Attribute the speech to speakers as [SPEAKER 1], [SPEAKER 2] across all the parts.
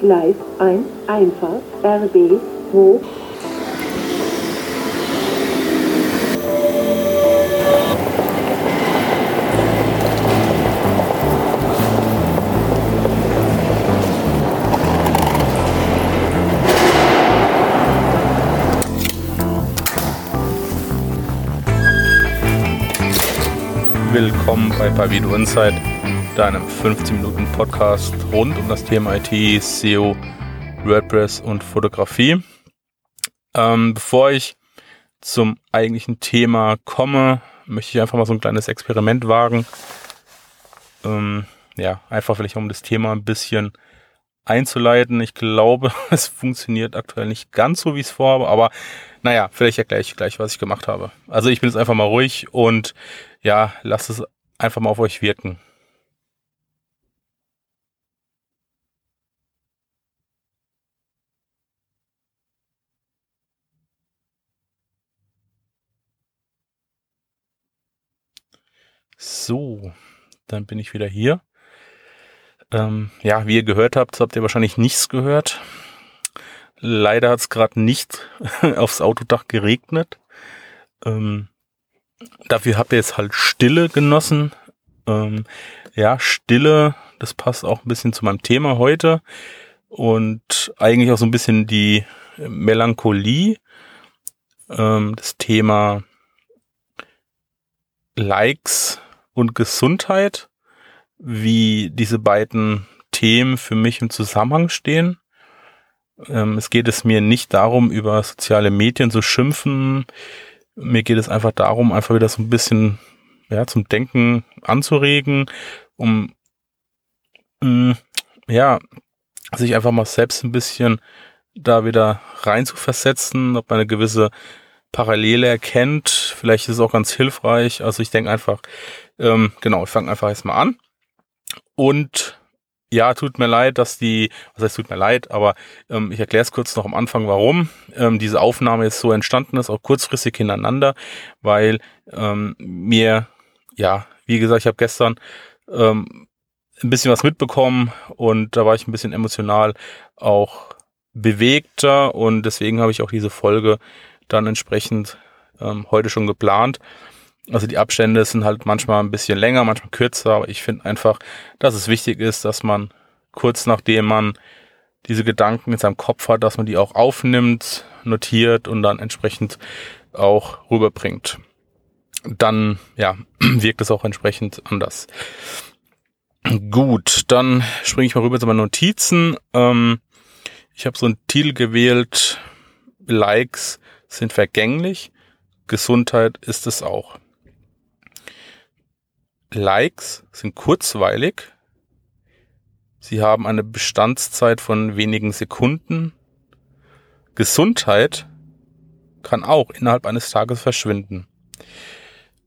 [SPEAKER 1] Gleis 1, Einfahrt, RB, hoch.
[SPEAKER 2] Willkommen bei Pavido Insight, deinem 15-Minuten-Podcast rund um das Thema IT, SEO, WordPress und Fotografie. Ähm, bevor ich zum eigentlichen Thema komme, möchte ich einfach mal so ein kleines Experiment wagen. Ähm, ja, einfach vielleicht um das Thema ein bisschen einzuleiten. Ich glaube, es funktioniert aktuell nicht ganz so, wie ich es vorhabe, aber naja, vielleicht erkläre ich gleich, was ich gemacht habe. Also ich bin jetzt einfach mal ruhig und ja, lasst es einfach mal auf euch wirken. So, dann bin ich wieder hier. Ähm, ja, wie ihr gehört habt, habt ihr wahrscheinlich nichts gehört. Leider hat es gerade nicht aufs Autodach geregnet. Ähm, dafür habt ihr jetzt halt Stille genossen. Ähm, ja, Stille, das passt auch ein bisschen zu meinem Thema heute. Und eigentlich auch so ein bisschen die Melancholie. Ähm, das Thema Likes und Gesundheit, wie diese beiden Themen für mich im Zusammenhang stehen. Ähm, es geht es mir nicht darum, über soziale Medien zu schimpfen. Mir geht es einfach darum, einfach wieder so ein bisschen ja, zum Denken anzuregen, um mh, mm, ja, sich einfach mal selbst ein bisschen da wieder rein zu versetzen, ob man eine gewisse Parallele erkennt. Vielleicht ist es auch ganz hilfreich. Also ich denke einfach, ähm, genau, ich fange einfach erstmal an. Und ja, tut mir leid, dass die, was heißt tut mir leid, aber ähm, ich erkläre es kurz noch am Anfang, warum ähm, diese Aufnahme jetzt so entstanden ist, auch kurzfristig hintereinander, weil ähm, mir, ja, wie gesagt, ich habe gestern ähm, ein bisschen was mitbekommen und da war ich ein bisschen emotional auch bewegter und deswegen habe ich auch diese Folge dann entsprechend ähm, heute schon geplant. Also die Abstände sind halt manchmal ein bisschen länger, manchmal kürzer, aber ich finde einfach, dass es wichtig ist, dass man kurz nachdem man diese Gedanken in seinem Kopf hat, dass man die auch aufnimmt, notiert und dann entsprechend auch rüberbringt. Dann, ja, wirkt es auch entsprechend anders. Gut, dann springe ich mal rüber zu meinen Notizen. Ähm, ich habe so einen Titel gewählt, Likes sind vergänglich, Gesundheit ist es auch. Likes sind kurzweilig. Sie haben eine Bestandszeit von wenigen Sekunden. Gesundheit kann auch innerhalb eines Tages verschwinden.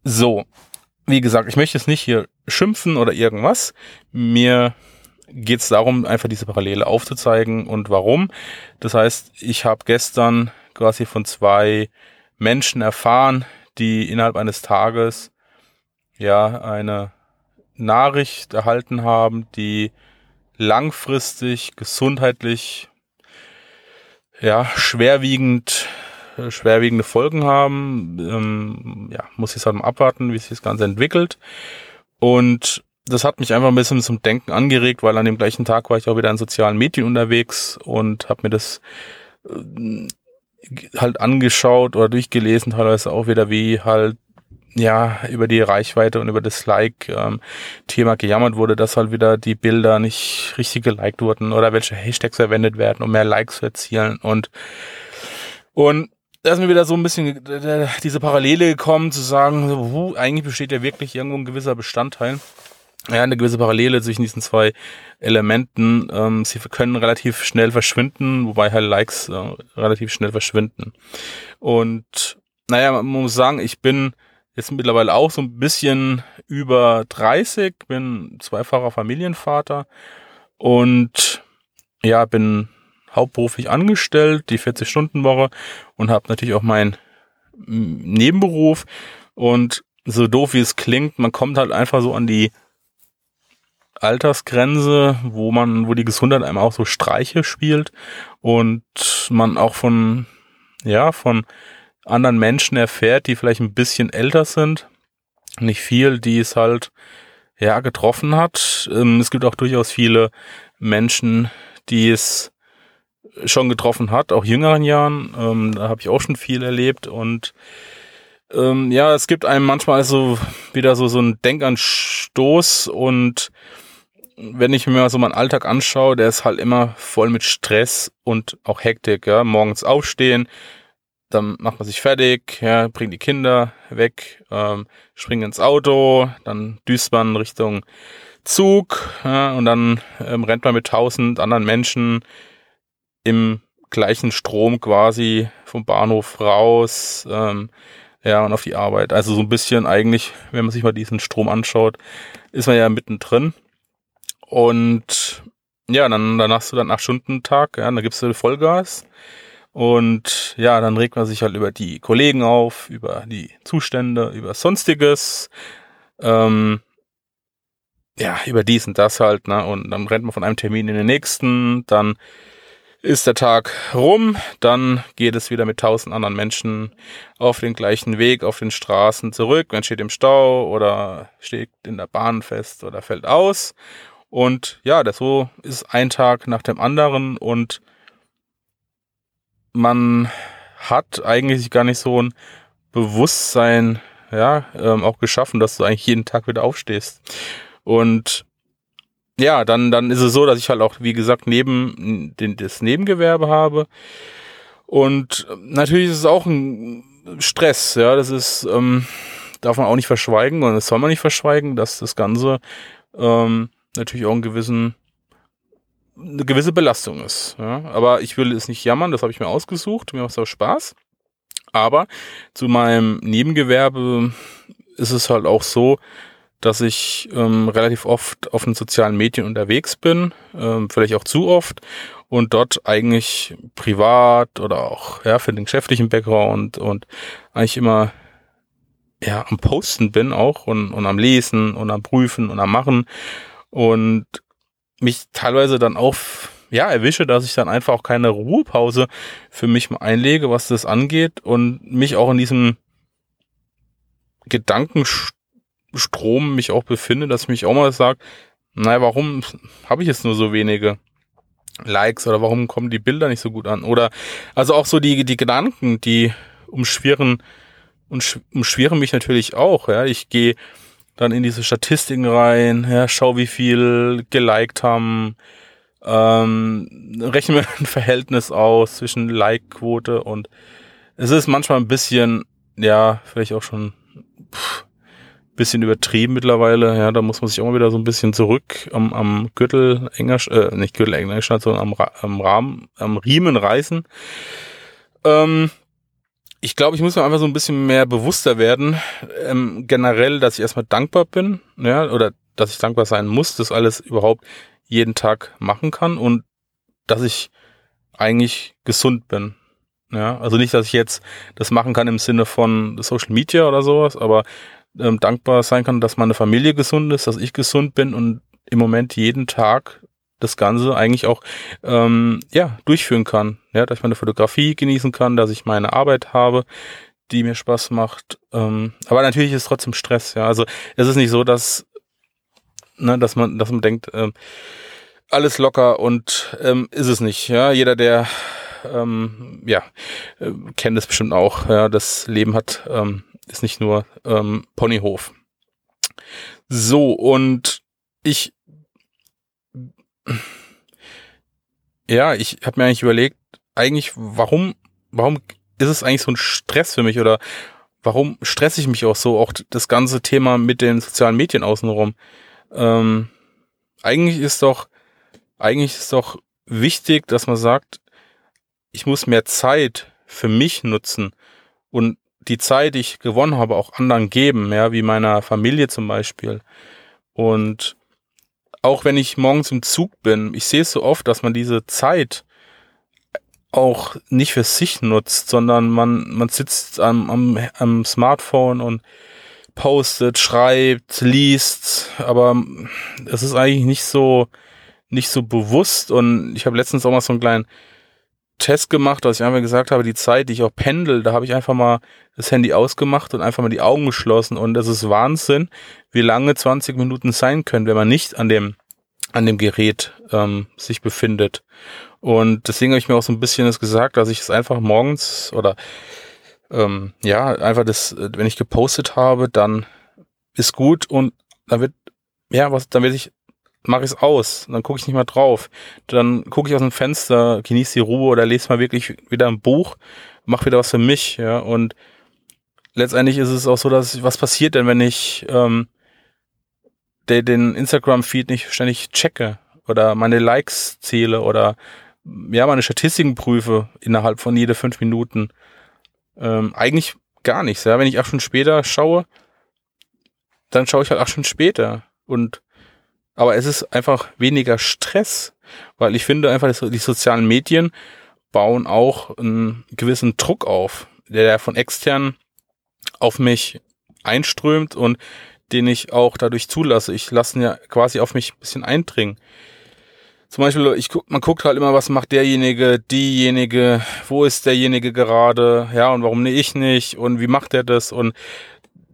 [SPEAKER 2] So, wie gesagt, ich möchte jetzt nicht hier schimpfen oder irgendwas. Mir geht es darum, einfach diese Parallele aufzuzeigen und warum. Das heißt, ich habe gestern quasi von zwei Menschen erfahren, die innerhalb eines Tages ja eine Nachricht erhalten haben, die langfristig gesundheitlich ja schwerwiegend schwerwiegende Folgen haben. Ähm, ja, muss ich halt mal abwarten, wie sich das Ganze entwickelt. Und das hat mich einfach ein bisschen zum Denken angeregt, weil an dem gleichen Tag war ich auch wieder in sozialen Medien unterwegs und habe mir das äh, halt angeschaut oder durchgelesen, teilweise auch wieder, wie halt ja, über die Reichweite und über das Like-Thema ähm, gejammert wurde, dass halt wieder die Bilder nicht richtig geliked wurden oder welche Hashtags verwendet werden, um mehr Likes zu erzielen und und da ist mir wieder so ein bisschen diese Parallele gekommen, zu sagen, huh, eigentlich besteht ja wirklich irgendwo ein gewisser Bestandteil. Ja, eine gewisse Parallele zwischen diesen zwei Elementen. Ähm, sie können relativ schnell verschwinden, wobei halt Likes äh, relativ schnell verschwinden. Und naja, man muss sagen, ich bin jetzt mittlerweile auch so ein bisschen über 30, bin zweifacher Familienvater und ja, bin hauptberuflich angestellt, die 40-Stunden-Woche und habe natürlich auch meinen Nebenberuf. Und so doof wie es klingt, man kommt halt einfach so an die Altersgrenze, wo man, wo die Gesundheit einem auch so Streiche spielt und man auch von, ja, von anderen Menschen erfährt, die vielleicht ein bisschen älter sind, nicht viel, die es halt, ja, getroffen hat. Ähm, es gibt auch durchaus viele Menschen, die es schon getroffen hat, auch jüngeren Jahren. Ähm, da habe ich auch schon viel erlebt und ähm, ja, es gibt einem manchmal also wieder so so einen Denkanstoß und wenn ich mir so meinen Alltag anschaue, der ist halt immer voll mit Stress und auch Hektik. Ja, morgens aufstehen, dann macht man sich fertig, ja, bringt die Kinder weg, ähm, springt ins Auto, dann düst man Richtung Zug ja, und dann ähm, rennt man mit tausend anderen Menschen im gleichen Strom quasi vom Bahnhof raus, ähm, ja, und auf die Arbeit. Also so ein bisschen eigentlich, wenn man sich mal diesen Strom anschaut, ist man ja mittendrin. Und ja, dann, hast du dann acht Stunden Tag, ja, dann gibst du Vollgas. Und ja, dann regt man sich halt über die Kollegen auf, über die Zustände, über Sonstiges. Ähm, ja, über dies und das halt, ne? Und dann rennt man von einem Termin in den nächsten, dann ist der Tag rum, dann geht es wieder mit tausend anderen Menschen auf den gleichen Weg, auf den Straßen zurück. Man steht im Stau oder steht in der Bahn fest oder fällt aus. Und ja, das so ist ein Tag nach dem anderen und man hat eigentlich gar nicht so ein Bewusstsein, ja, ähm, auch geschaffen, dass du eigentlich jeden Tag wieder aufstehst. Und ja, dann, dann ist es so, dass ich halt auch, wie gesagt, neben den, das Nebengewerbe habe. Und natürlich ist es auch ein Stress, ja, das ist, ähm, darf man auch nicht verschweigen und das soll man nicht verschweigen, dass das Ganze ähm, natürlich auch einen gewissen, eine gewisse Belastung ist. Ja. Aber ich will es nicht jammern, das habe ich mir ausgesucht, mir macht es auch Spaß. Aber zu meinem Nebengewerbe ist es halt auch so, dass ich ähm, relativ oft auf den sozialen Medien unterwegs bin, ähm, vielleicht auch zu oft und dort eigentlich privat oder auch ja für den geschäftlichen Background und eigentlich immer ja am Posten bin auch und, und am Lesen und am Prüfen und am Machen und mich teilweise dann auch ja erwische, dass ich dann einfach auch keine Ruhepause für mich einlege, was das angeht und mich auch in diesem Gedanken Strom mich auch befinde, dass ich mich auch mal sage, naja, warum habe ich jetzt nur so wenige Likes oder warum kommen die Bilder nicht so gut an? Oder also auch so die, die Gedanken, die umschwirren umschwirren mich natürlich auch. Ja, ich gehe dann in diese Statistiken rein, ja, schau, wie viel geliked haben, ähm, rechne mir ein Verhältnis aus zwischen Like-Quote und es ist manchmal ein bisschen, ja, vielleicht auch schon pff, bisschen übertrieben mittlerweile. Ja, da muss man sich auch mal wieder so ein bisschen zurück am, am Gürtel enger, äh, nicht Gürtel enger, sondern am, am Rahmen, am Riemen reißen. Ähm, ich glaube, ich muss mir einfach so ein bisschen mehr bewusster werden, ähm, generell, dass ich erstmal dankbar bin, ja, oder dass ich dankbar sein muss, dass alles überhaupt jeden Tag machen kann und dass ich eigentlich gesund bin. Ja, also nicht, dass ich jetzt das machen kann im Sinne von Social Media oder sowas, aber ähm, dankbar sein kann, dass meine Familie gesund ist, dass ich gesund bin und im Moment jeden Tag das Ganze eigentlich auch ähm, ja durchführen kann, ja, dass ich meine Fotografie genießen kann, dass ich meine Arbeit habe, die mir Spaß macht. Ähm, aber natürlich ist es trotzdem Stress, ja. Also es ist nicht so, dass ne, dass man dass man denkt ähm, alles locker und ähm, ist es nicht, ja. Jeder der ähm, ja äh, kennt es bestimmt auch, ja. Das Leben hat ähm, ist nicht nur ähm, Ponyhof. So, und ich, ja, ich habe mir eigentlich überlegt, eigentlich, warum, warum ist es eigentlich so ein Stress für mich oder warum stresse ich mich auch so, auch das ganze Thema mit den sozialen Medien außenrum? Ähm, eigentlich ist doch, eigentlich ist doch wichtig, dass man sagt, ich muss mehr Zeit für mich nutzen und die Zeit, die ich gewonnen habe, auch anderen geben, ja, wie meiner Familie zum Beispiel. Und auch wenn ich morgens im Zug bin, ich sehe es so oft, dass man diese Zeit auch nicht für sich nutzt, sondern man, man sitzt am, am, am Smartphone und postet, schreibt, liest, aber es ist eigentlich nicht so, nicht so bewusst. Und ich habe letztens auch mal so einen kleinen Test gemacht, dass ich einfach gesagt habe, die Zeit, die ich auch pendel, da habe ich einfach mal das Handy ausgemacht und einfach mal die Augen geschlossen und es ist Wahnsinn, wie lange 20 Minuten sein können, wenn man nicht an dem an dem Gerät ähm, sich befindet. Und deswegen habe ich mir auch so ein bisschen das gesagt, dass ich es einfach morgens oder ähm, ja, einfach das, wenn ich gepostet habe, dann ist gut und dann wird, ja, was, dann werde ich, mache ich es aus, dann gucke ich nicht mehr drauf. Dann gucke ich aus dem Fenster, genieße die Ruhe oder lese mal wirklich wieder ein Buch, mache wieder was für mich, ja. Und letztendlich ist es auch so, dass was passiert denn, wenn ich ähm, de, den Instagram-Feed nicht ständig checke oder meine Likes zähle oder ja, meine Statistiken prüfe innerhalb von jede fünf Minuten. Ähm, eigentlich gar nichts. Ja? Wenn ich acht Stunden später schaue, dann schaue ich halt acht Stunden später. Und aber es ist einfach weniger Stress, weil ich finde einfach, die sozialen Medien bauen auch einen gewissen Druck auf, der von extern auf mich einströmt und den ich auch dadurch zulasse. Ich lasse ihn ja quasi auf mich ein bisschen eindringen. Zum Beispiel, ich guck, man guckt halt immer, was macht derjenige, diejenige, wo ist derjenige gerade, ja, und warum nicht ich nicht und wie macht er das und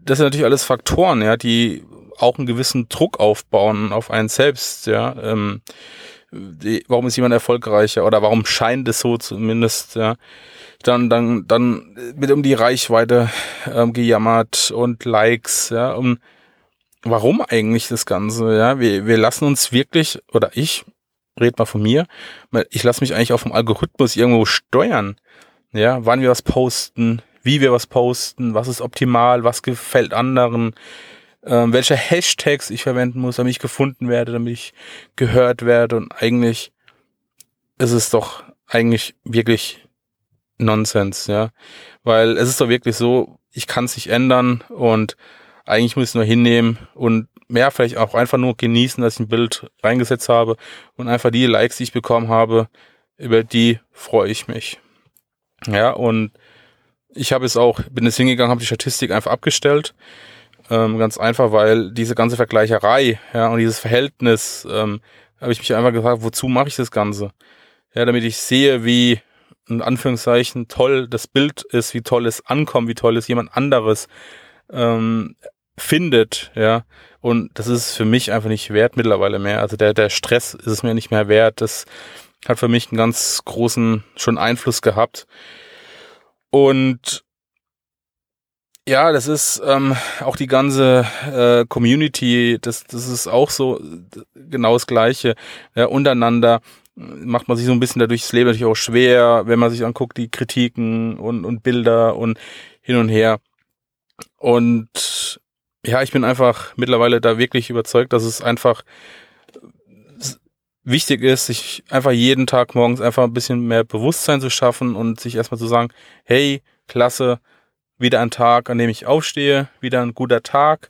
[SPEAKER 2] das sind natürlich alles Faktoren, ja, die auch einen gewissen Druck aufbauen auf einen selbst, ja. Ähm, die, warum ist jemand erfolgreicher oder warum scheint es so zumindest, ja. Dann, dann, dann mit um die Reichweite ähm, gejammert und Likes, ja, und warum eigentlich das Ganze, ja. Wir, wir lassen uns wirklich, oder ich red mal von mir, ich lasse mich eigentlich auch vom Algorithmus irgendwo steuern. Ja, wann wir was posten, wie wir was posten, was ist optimal, was gefällt anderen, ähm, welche Hashtags ich verwenden muss, damit ich gefunden werde, damit ich gehört werde und eigentlich ist es doch eigentlich wirklich Nonsens, ja, weil es ist doch wirklich so, ich kann es nicht ändern und eigentlich muss ich es nur hinnehmen und mehr vielleicht auch einfach nur genießen, dass ich ein Bild reingesetzt habe und einfach die Likes, die ich bekommen habe, über die freue ich mich. Ja, und ich habe es auch, bin jetzt hingegangen, habe die Statistik einfach abgestellt. Ähm, ganz einfach, weil diese ganze Vergleicherei, ja, und dieses Verhältnis, ähm, habe ich mich einfach gefragt, wozu mache ich das Ganze? Ja, damit ich sehe, wie in Anführungszeichen toll das Bild ist, wie toll es ankommt, wie toll es jemand anderes ähm, findet, ja. Und das ist für mich einfach nicht wert mittlerweile mehr. Also der, der Stress ist es mir nicht mehr wert. Das hat für mich einen ganz großen schon Einfluss gehabt. Und ja, das ist ähm, auch die ganze äh, Community, das, das ist auch so genau das Gleiche. Ja, untereinander macht man sich so ein bisschen dadurch das Leben natürlich auch schwer, wenn man sich anguckt, die Kritiken und, und Bilder und hin und her. Und ja, ich bin einfach mittlerweile da wirklich überzeugt, dass es einfach wichtig ist, sich einfach jeden Tag morgens einfach ein bisschen mehr Bewusstsein zu schaffen und sich erstmal zu sagen, hey, klasse, wieder ein Tag, an dem ich aufstehe, wieder ein guter Tag,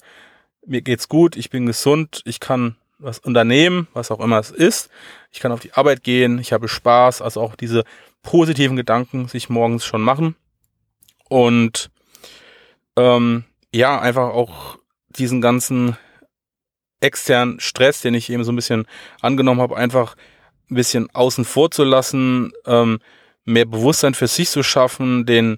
[SPEAKER 2] mir geht's gut, ich bin gesund, ich kann was unternehmen, was auch immer es ist, ich kann auf die Arbeit gehen, ich habe Spaß, also auch diese positiven Gedanken sich morgens schon machen. Und ähm, ja, einfach auch diesen ganzen externen Stress, den ich eben so ein bisschen angenommen habe, einfach ein bisschen außen vor zu lassen, ähm, mehr Bewusstsein für sich zu schaffen, den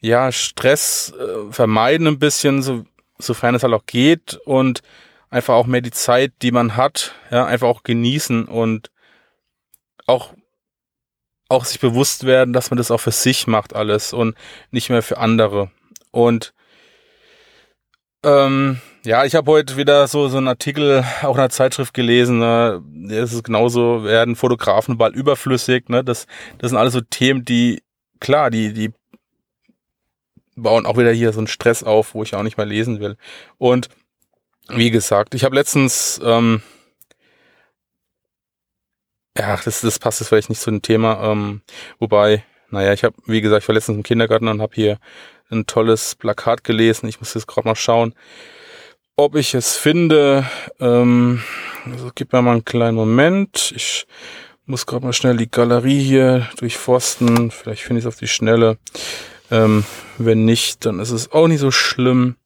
[SPEAKER 2] ja Stress äh, vermeiden ein bisschen, so, sofern es halt auch geht und einfach auch mehr die Zeit, die man hat, ja, einfach auch genießen und auch auch sich bewusst werden, dass man das auch für sich macht alles und nicht mehr für andere. Und ähm, ja, ich habe heute wieder so, so einen Artikel auch in einer Zeitschrift gelesen. Ne? Es ist genauso, werden Fotografen bald überflüssig. Ne? Das, das sind alles so Themen, die, klar, die, die bauen auch wieder hier so einen Stress auf, wo ich auch nicht mehr lesen will. Und wie gesagt, ich habe letztens, ähm, ja, das, das passt jetzt vielleicht nicht zu dem Thema, ähm, wobei, naja, ich habe, wie gesagt, ich war letztens im Kindergarten und habe hier ein tolles Plakat gelesen. Ich muss jetzt gerade mal schauen, ob ich es finde. Ähm, also gib mir mal einen kleinen Moment. Ich muss gerade mal schnell die Galerie hier durchforsten. Vielleicht finde ich es auf die Schnelle. Ähm, wenn nicht, dann ist es auch nicht so schlimm.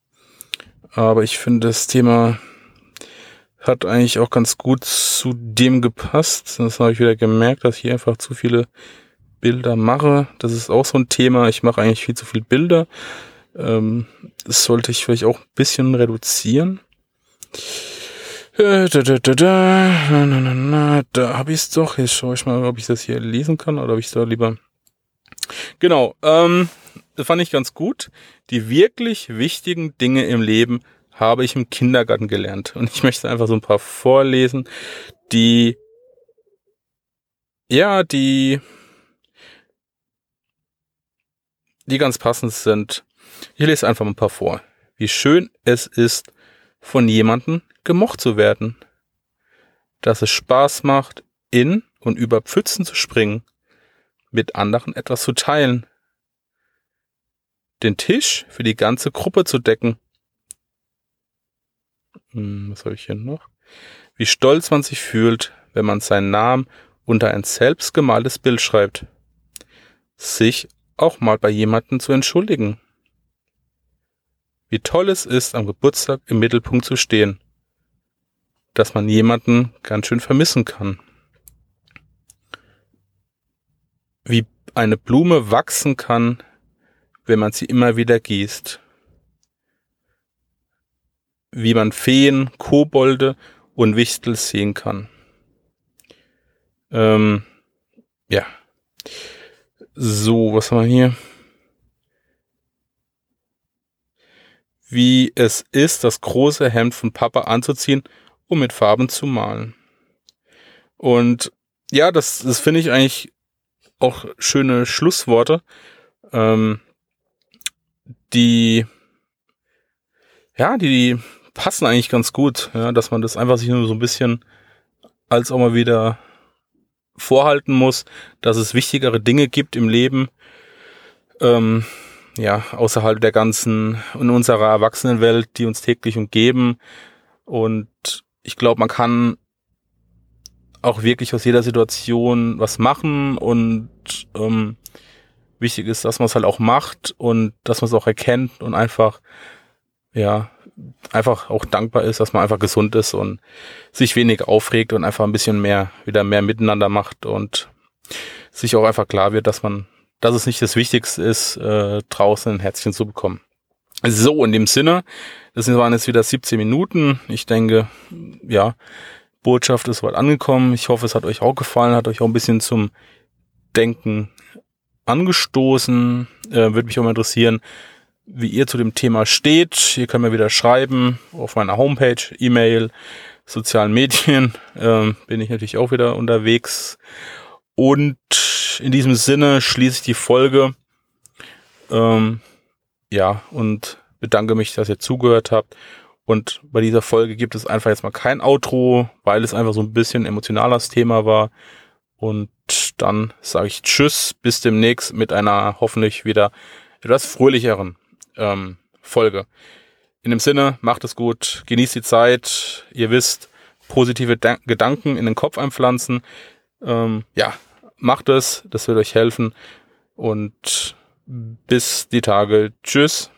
[SPEAKER 2] Aber ich finde, das Thema hat eigentlich auch ganz gut zu dem gepasst. Das habe ich wieder gemerkt, dass ich hier einfach zu viele Bilder mache. Das ist auch so ein Thema. Ich mache eigentlich viel zu viele Bilder. Ähm, das sollte ich vielleicht auch ein bisschen reduzieren. Äh, da, da, da, da, na, na, na, da habe ich es doch. Jetzt schaue ich mal, ob ich das hier lesen kann oder ob ich da lieber. Genau, ähm, das fand ich ganz gut. Die wirklich wichtigen Dinge im Leben habe ich im Kindergarten gelernt. Und ich möchte einfach so ein paar vorlesen, die, ja, die, die ganz passend sind. Ich lese einfach ein paar vor. Wie schön es ist, von jemandem gemocht zu werden. Dass es Spaß macht, in und über Pfützen zu springen, mit anderen etwas zu teilen, den Tisch für die ganze Gruppe zu decken. Hm, was habe ich hier noch? Wie stolz man sich fühlt, wenn man seinen Namen unter ein selbst gemaltes Bild schreibt. Sich auch mal bei jemandem zu entschuldigen. Wie toll es ist, am Geburtstag im Mittelpunkt zu stehen. Dass man jemanden ganz schön vermissen kann. Wie eine Blume wachsen kann, wenn man sie immer wieder gießt. Wie man Feen, Kobolde und Wichtel sehen kann. Ähm, ja. So, was haben wir hier? Wie es ist, das große Hemd von Papa anzuziehen, um mit Farben zu malen. Und ja, das, das finde ich eigentlich auch schöne Schlussworte. Ähm, die, ja, die passen eigentlich ganz gut, ja, dass man das einfach sich nur so ein bisschen als auch mal wieder vorhalten muss, dass es wichtigere Dinge gibt im Leben, ähm, ja, außerhalb der ganzen in unserer Erwachsenenwelt, die uns täglich umgeben. Und ich glaube, man kann auch wirklich aus jeder Situation was machen und ähm, wichtig ist, dass man es halt auch macht und dass man es auch erkennt und einfach, ja, einfach auch dankbar ist, dass man einfach gesund ist und sich wenig aufregt und einfach ein bisschen mehr, wieder mehr miteinander macht und sich auch einfach klar wird, dass man, dass es nicht das Wichtigste ist, äh, draußen ein Herzchen zu bekommen. So, in dem Sinne, das waren jetzt wieder 17 Minuten. Ich denke, ja, Botschaft ist weit angekommen. Ich hoffe, es hat euch auch gefallen, hat euch auch ein bisschen zum Denken angestoßen. Äh, Würde mich auch mal interessieren, wie ihr zu dem Thema steht. Ihr könnt mir wieder schreiben auf meiner Homepage, E-Mail, sozialen Medien. Äh, bin ich natürlich auch wieder unterwegs. Und in diesem Sinne schließe ich die Folge. Ähm, ja, und bedanke mich, dass ihr zugehört habt. Und bei dieser Folge gibt es einfach jetzt mal kein Outro, weil es einfach so ein bisschen emotionales Thema war. Und dann sage ich Tschüss, bis demnächst mit einer hoffentlich wieder etwas fröhlicheren ähm, Folge. In dem Sinne, macht es gut, genießt die Zeit. Ihr wisst, positive Dan Gedanken in den Kopf einpflanzen. Ähm, ja, macht es, das wird euch helfen. Und bis die Tage. Tschüss.